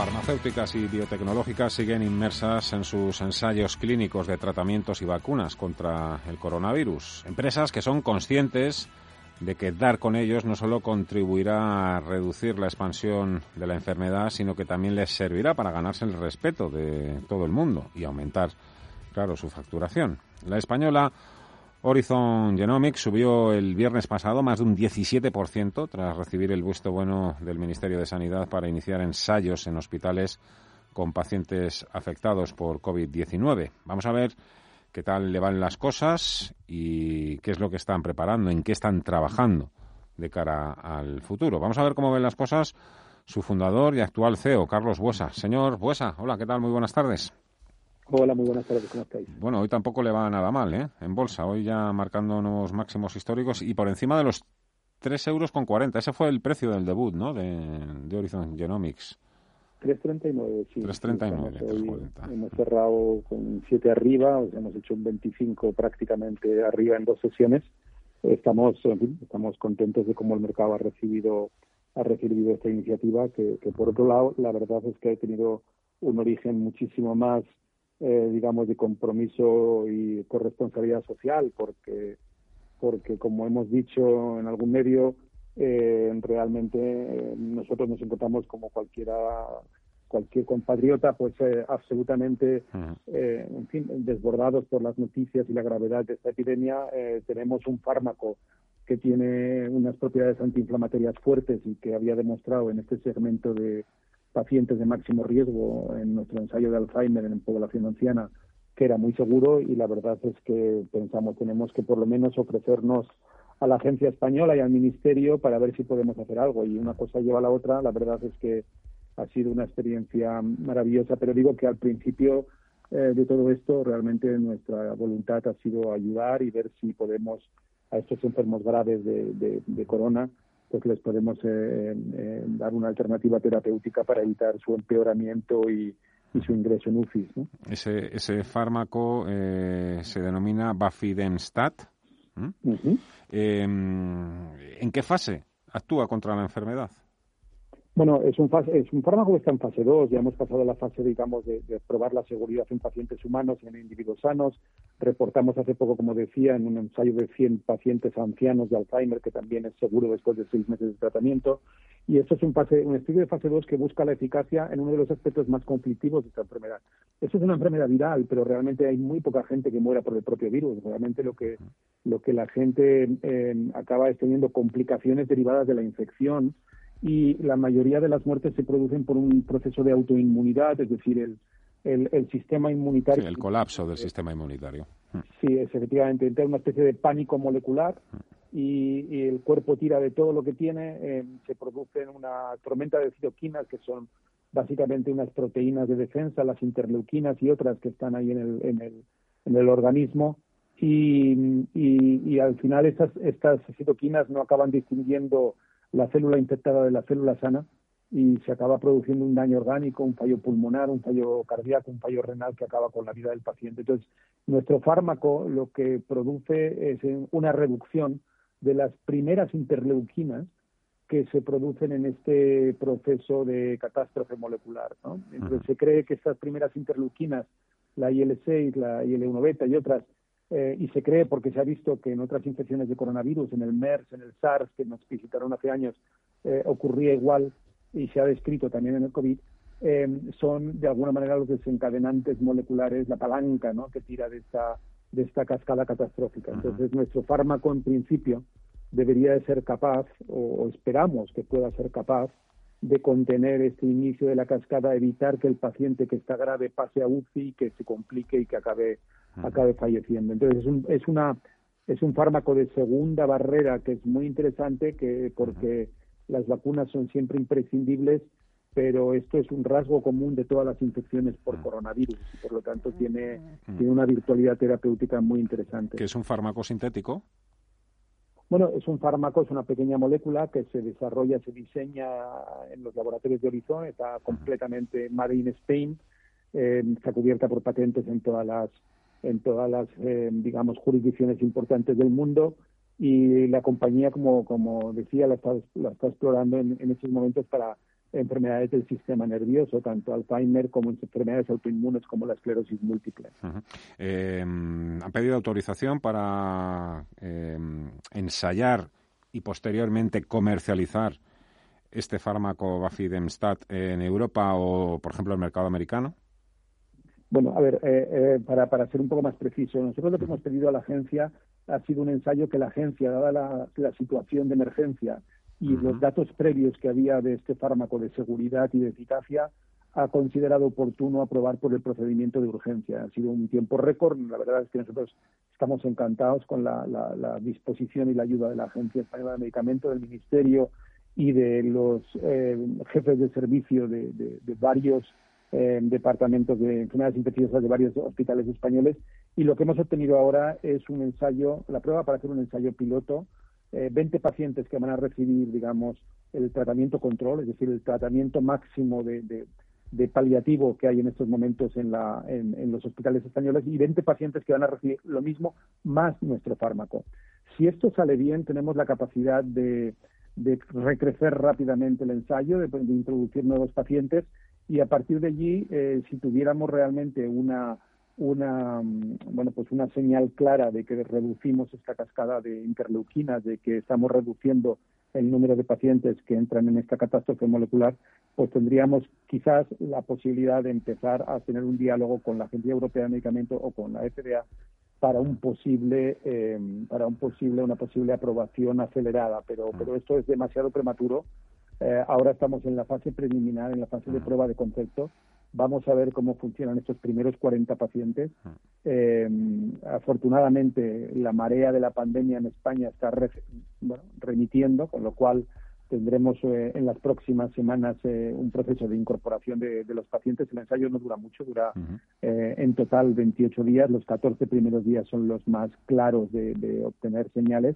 farmacéuticas y biotecnológicas siguen inmersas en sus ensayos clínicos de tratamientos y vacunas contra el coronavirus. Empresas que son conscientes de que dar con ellos no solo contribuirá a reducir la expansión de la enfermedad, sino que también les servirá para ganarse el respeto de todo el mundo y aumentar, claro, su facturación. La española Horizon Genomics subió el viernes pasado más de un 17% tras recibir el visto bueno del Ministerio de Sanidad para iniciar ensayos en hospitales con pacientes afectados por COVID-19. Vamos a ver qué tal le van las cosas y qué es lo que están preparando, en qué están trabajando de cara al futuro. Vamos a ver cómo ven las cosas su fundador y actual CEO, Carlos Buesa. Señor Buesa, hola, ¿qué tal? Muy buenas tardes. Hola, muy buenas tardes, ¿cómo estáis? Bueno, hoy tampoco le va nada mal, ¿eh? En bolsa, hoy ya marcando nuevos máximos históricos y por encima de los 3 euros con 40. Ese fue el precio del debut, ¿no? De, de Horizon Genomics. 3.39, sí. 3.39. hemos cerrado con 7 arriba, hemos hecho un 25 prácticamente arriba en dos sesiones. Estamos, estamos contentos de cómo el mercado ha recibido ha recibido esta iniciativa, que, que por otro lado, la verdad es que ha tenido un origen muchísimo más eh, digamos, de compromiso y corresponsabilidad social, porque, porque como hemos dicho en algún medio, eh, realmente eh, nosotros nos encontramos como cualquiera cualquier compatriota, pues absolutamente, en fin, desbordados por las noticias y la gravedad de esta epidemia. tenemos un fármaco que tiene unas propiedades antiinflamatorias fuertes y que había demostrado en este segmento de, pacientes de máximo riesgo en nuestro ensayo de Alzheimer en población anciana, que era muy seguro y la verdad es que pensamos tenemos que por lo menos ofrecernos a la agencia española y al ministerio para ver si podemos hacer algo y una cosa lleva a la otra. La verdad es que ha sido una experiencia maravillosa, pero digo que al principio eh, de todo esto realmente nuestra voluntad ha sido ayudar y ver si podemos a estos enfermos graves de, de corona pues les podemos eh, eh, dar una alternativa terapéutica para evitar su empeoramiento y, su ingreso en UFIs. Ese, ese fármaco eh, se denomina Bafidemstat. Em, ¿En qué fase actúa contra la enfermedad? Bueno, es un, es un fármaco que está en fase 2, ya hemos pasado la fase, digamos, de, probar la seguridad en pacientes humanos y en individuos sanos. Reportamos hace poco, como decía, en un ensayo de 100 pacientes ancianos de Alzheimer, que también es seguro después de seis meses de tratamiento. Y esto es un, fase, un estudio de fase 2 que busca la eficacia en uno de los aspectos más conflictivos de esta enfermedad. Esto es una enfermedad viral, pero realmente hay muy poca gente que muera por el propio virus. Realmente lo que, lo que la gente eh, acaba es teniendo complicaciones derivadas de la infección y la mayoría de las muertes se producen por un proceso de autoinmunidad, es decir, el, el, sistema inmunitario. Sí, el colapso del sistema inmunitario. Sí, es efectivamente, entra una especie de pánico molecular y, el cuerpo tira de todo lo que tiene, eh, se produce una tormenta de citoquinas que son básicamente unas proteínas de defensa, las interleuquinas y otras que están ahí en el, en el, en el organismo. Y, y, y al final estas, estas citoquinas no acaban distinguiendo la célula infectada de la célula sana y se acaba produciendo un daño orgánico, un fallo pulmonar, un fallo cardíaco, un fallo renal que acaba con la vida del paciente. Entonces, nuestro fármaco lo que produce es una reducción de las primeras interleuquinas que se producen en este proceso de catástrofe molecular. Entonces, se cree que estas primeras interleuquinas, la IL-6, la IL-1 beta y otras, eh, y se cree porque se ha visto que en otras infecciones de coronavirus, en el MERS, en el SARS, que nos visitaron hace años, eh, ocurría igual y se ha descrito también en el COVID, eh, son de alguna manera los desencadenantes moleculares, la palanca ¿no? que tira de esta, de esta cascada catastrófica. Entonces, nuestro fármaco, en principio, debería de ser capaz, o, esperamos que pueda ser capaz, de contener este inicio de la cascada, evitar que el paciente que está grave pase a UCI, que se complique y que acabe acabe falleciendo. Entonces es un, es una es un fármaco de segunda barrera que es muy interesante que porque las vacunas son siempre imprescindibles, pero esto es un rasgo común de todas las infecciones por coronavirus y por lo tanto tiene, tiene una virtualidad terapéutica muy interesante. ¿Qué es un fármaco sintético? Bueno, es un fármaco, es una pequeña molécula que se desarrolla, se diseña en los laboratorios de Horizon, está completamente made in Spain, eh, está cubierta por patentes en todas las en todas las, eh, digamos, jurisdicciones importantes del mundo y la compañía, como, como decía, la está, la está explorando en, en estos momentos para, enfermedades del sistema nervioso, tanto Alzheimer como enfermedades autoinmunes como la esclerosis múltiple. Em, ¿Han pedido autorización para em, ensayar y posteriormente comercializar este fármaco Bafidemstat en Europa o, por ejemplo, el mercado americano? Bueno, a ver, eh, eh, para, para ser un poco más preciso, nosotros lo que hemos pedido a la agencia ha sido un ensayo que la agencia, dada la, situación de emergencia y los datos previos que había de este fármaco de seguridad y de eficacia, ha considerado oportuno aprobar por el procedimiento de urgencia. Ha sido un tiempo récord. La verdad es que nosotros estamos encantados con la, disposición y la ayuda de la Agencia Española de Medicamentos, del Ministerio y de los eh, jefes de servicio de, de varios eh, departamentos de enfermedades infecciosas de varios hospitales españoles y lo que hemos obtenido ahora es un ensayo, la prueba para hacer un ensayo piloto, eh, 20 pacientes que van a recibir, digamos, el tratamiento control, es decir, el tratamiento máximo de, de, paliativo que hay en estos momentos en, la, en, los hospitales españoles y 20 pacientes que van a recibir lo mismo más nuestro fármaco. Si esto sale bien, tenemos la capacidad de, de recrecer rápidamente el ensayo, de introducir nuevos pacientes y a partir de allí, eh, si tuviéramos realmente una, una, mm, bueno, pues una señal clara de que reducimos esta cascada de interleuquinas, de que estamos reduciendo el número de pacientes que entran en esta catástrofe molecular, pues tendríamos quizás la posibilidad de empezar a tener un diálogo con la Agencia Europea de Medicamentos o con la FDA para un posible eh, para un posible una posible aprobación acelerada pero pero esto es demasiado prematuro eh, ahora estamos en la fase preliminar, en la fase de prueba de concepto. Vamos a ver cómo funcionan estos primeros 40 pacientes. Eh, afortunadamente, la marea de la pandemia en España está remitiendo, con lo cual tendremos eh, en las próximas semanas un proceso de incorporación de, los pacientes. El ensayo no dura mucho, dura en total 28 días. Los 14 primeros días son los más claros de obtener señales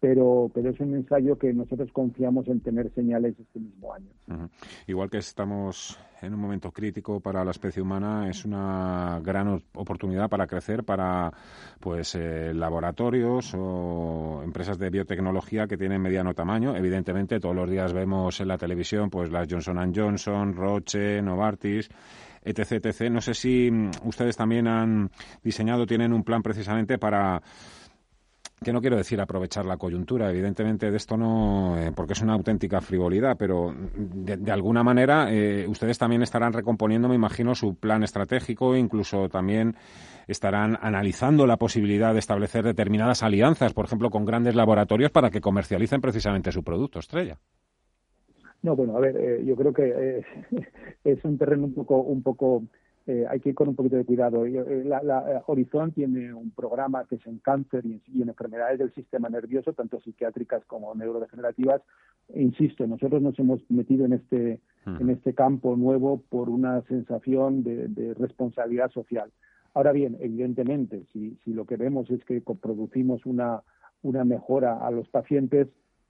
pero, pero es un ensayo que nosotros confiamos en tener señales este mismo año. Igual que estamos en un momento crítico para la especie humana, es una gran oportunidad para crecer para pues eh, laboratorios o empresas de biotecnología que tienen mediano tamaño. Evidentemente, todos los días vemos en la televisión pues las Johnson Johnson, Roche, Novartis etc, etc. No sé si mm, ustedes también han diseñado, tienen un plan precisamente para que no quiero decir aprovechar la coyuntura, evidentemente de esto no, eh, porque es una auténtica frivolidad, pero de, alguna manera eh, ustedes también estarán recomponiendo, me imagino, su plan estratégico, incluso también estarán analizando la posibilidad de establecer determinadas alianzas, por ejemplo, con grandes laboratorios para que comercialicen precisamente su producto estrella. No, bueno, a ver, eh, yo creo que es un terreno un poco, un poco eh, hay que ir con un poquito de cuidado. Eh, la, la, Horizon tiene un programa que es en cáncer y en, enfermedades del sistema nervioso, tanto psiquiátricas como neurodegenerativas. insisto, nosotros nos hemos metido en este, en este campo nuevo por una sensación de, responsabilidad social. Ahora bien, evidentemente, si, si, lo que vemos es que producimos una, una mejora a los pacientes,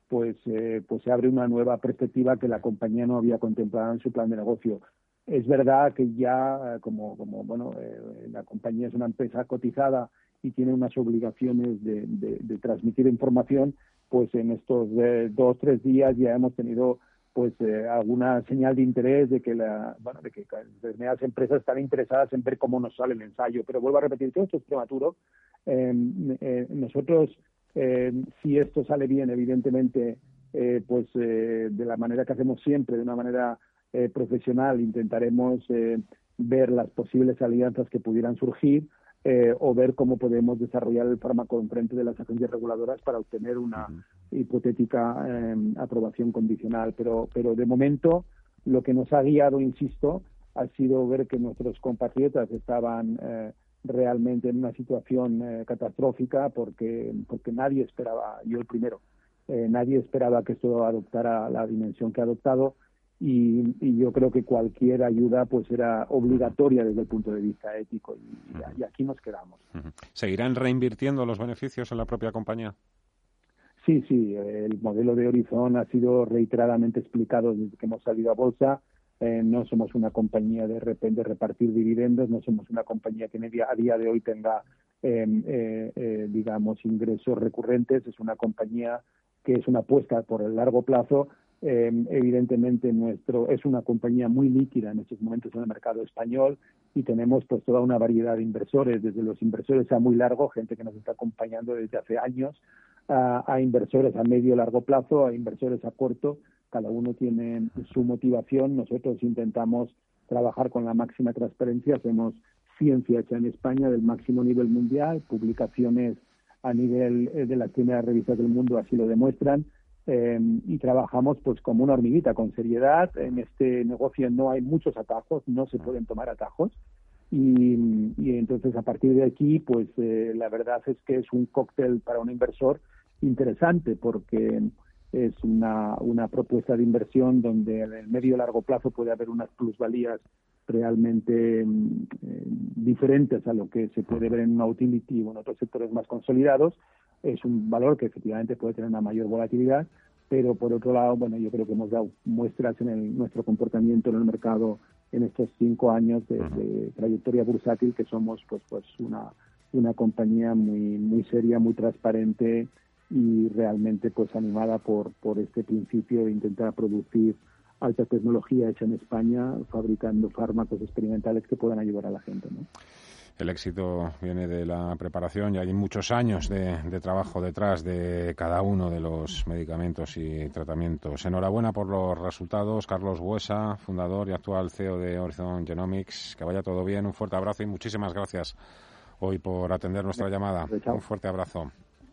pues, eh, pues se abre una nueva perspectiva que la compañía no había contemplado en su plan de negocio. Es verdad que ya, como, como bueno, eh, la compañía es una empresa cotizada y tiene unas obligaciones de, transmitir información, pues en estos eh, dos tres días ya hemos tenido pues eh, alguna señal de interés de que la bueno de que determinadas empresas están interesadas en ver cómo nos sale el ensayo. Pero vuelvo a repetir todo esto es prematuro. Em, nosotros em, si esto sale bien evidentemente pues de la manera que hacemos siempre de una manera eh, profesional intentaremos eh, ver las posibles alianzas que pudieran surgir eh, o ver cómo podemos desarrollar el fármaco en frente de las agencias reguladoras para obtener una hipotética em, aprobación condicional. Pero, pero de momento lo que nos ha guiado, insisto, ha sido ver que nuestros compatriotas estaban realmente en una situación catastrófica porque, porque nadie esperaba, yo el primero, nadie esperaba que esto adoptara la dimensión que ha adoptado y, yo creo que cualquier ayuda pues era obligatoria desde el punto de vista ético y, aquí nos quedamos. ¿Seguirán reinvirtiendo los beneficios en la propia compañía? Sí, sí, el modelo de Horizon ha sido reiteradamente explicado desde que hemos salido a bolsa. Eh, no somos una compañía de repente repartir dividendos, no somos una compañía que a día de hoy tenga, em, eh, eh, digamos, ingresos recurrentes. Es una compañía que es una apuesta por el largo plazo evidentemente nuestro es una compañía muy líquida en estos momentos en el mercado español y tenemos pues toda una variedad de inversores, desde los inversores a muy largo, gente que nos está acompañando desde hace años, a, inversores a medio largo plazo, a inversores a corto, cada uno tiene su motivación, nosotros intentamos trabajar con la máxima transparencia, hacemos ciencia hecha en España del máximo nivel mundial, publicaciones a nivel eh, de las primeras revistas del mundo así lo demuestran, eh, y trabajamos pues como una hormiguita con seriedad. En este negocio no hay muchos atajos, no se pueden tomar atajos. Y, entonces a partir de aquí, pues eh, la verdad es que es un cóctel para un inversor interesante porque es una, una propuesta de inversión donde en el medio y largo plazo puede haber unas plusvalías realmente eh, diferentes a lo que se puede ver en una utility o en otros sectores más consolidados es un valor que efectivamente puede tener una mayor volatilidad, pero por otro lado, bueno, yo creo que hemos dado muestras en nuestro comportamiento en el mercado en estos cinco años de, trayectoria bursátil que somos pues pues una, una compañía muy muy seria, muy transparente y realmente pues animada por, por este principio de intentar producir alta tecnología hecha en España, fabricando fármacos experimentales que puedan ayudar a la gente. ¿no? El éxito viene de la preparación y hay muchos años de, trabajo detrás de cada uno de los medicamentos y tratamientos. Enhorabuena por los resultados, Carlos Buesa, fundador y actual CEO de Horizon Genomics. Que vaya todo bien, un fuerte abrazo y muchísimas gracias hoy por atender nuestra llamada. Un fuerte abrazo.